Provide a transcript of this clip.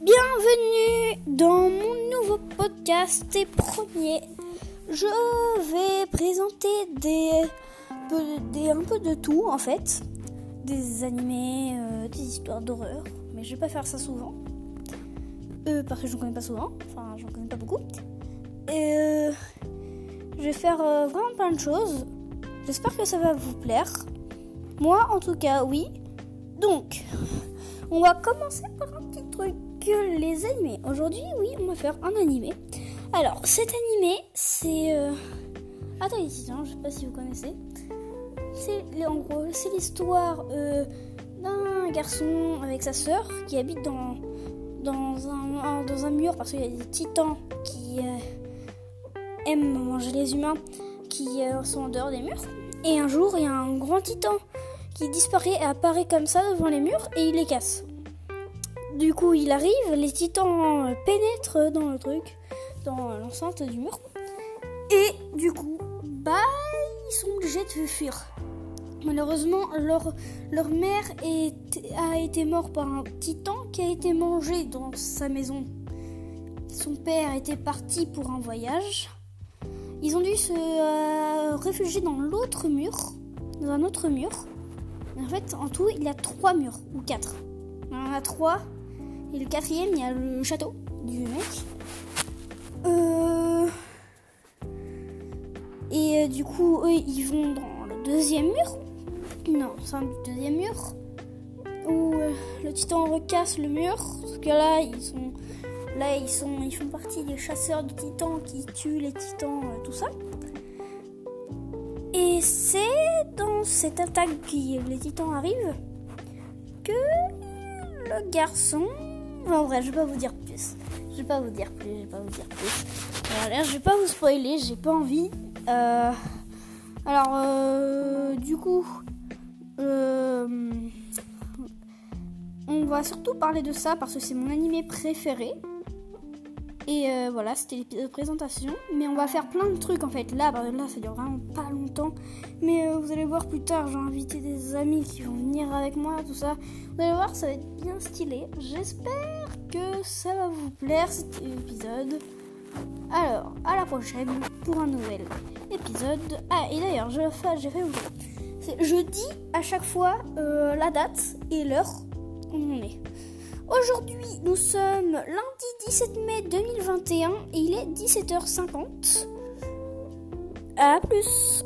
Bienvenue dans mon nouveau podcast et premier. Je vais présenter des, un peu de tout en fait, des animés, euh, des histoires d'horreur, mais je vais pas faire ça souvent, euh, parce que je ne connais pas souvent, enfin j'en connais pas beaucoup. Et euh, je vais faire vraiment plein de choses. J'espère que ça va vous plaire. Moi en tout cas oui. Donc, on va commencer par un petit truc les animés. Aujourd'hui, oui, on va faire un animé. Alors, cet animé, c'est euh... Attends, ici, je sais pas si vous connaissez. C'est en gros, c'est l'histoire euh, d'un garçon avec sa sœur qui habite dans dans un dans un mur parce qu'il y a des titans qui euh, aiment manger les humains qui euh, sont en dehors des murs. Et un jour, il y a un grand titan qui disparaît et apparaît comme ça devant les murs et il les casse. Du coup, il arrive, les titans pénètrent dans le truc, dans l'enceinte du mur. Et du coup, bah, ils sont obligés de fuir. Malheureusement, leur, mère a été morte par un titan qui a été mangé dans sa maison. Son père était parti pour un voyage. Ils ont dû se euh, réfugier dans l'autre mur, dans un autre mur. En fait, en tout, il y a trois murs, ou quatre. Il en a trois et le quatrième, il y a le château du mec. Euh... Et euh, du coup, eux, ils vont dans le deuxième mur. Non, c'est un deuxième mur. Où euh, le titan recasse le mur. Parce que là, ils sont. Là, ils, sont, ils font partie des chasseurs de titans qui tuent les titans, tout ça. Et c'est dans cette attaque qui les titans arrivent que le garçon en vrai, je vais pas vous dire plus. Je vais pas vous dire plus, je vais pas vous dire plus. Alors, je vais pas vous spoiler, j'ai pas envie. Euh, alors, euh, du coup, euh, on va surtout parler de ça parce que c'est mon animé préféré. Et euh, voilà, c'était l'épisode de présentation. Mais on va faire plein de trucs en fait. Là, bah, là ça dure vraiment pas longtemps. Mais euh, vous allez voir plus tard, j'ai invité des amis qui vont venir avec moi, tout ça. Vous allez voir, ça va être bien stylé. J'espère que ça va vous plaire cet épisode. Alors, à la prochaine pour un nouvel épisode. Ah, et d'ailleurs, j'ai fait Je dis à chaque fois euh, la date et l'heure où on est. Aujourd'hui, nous sommes lundi 17 mai 2021 et il est 17h50. A plus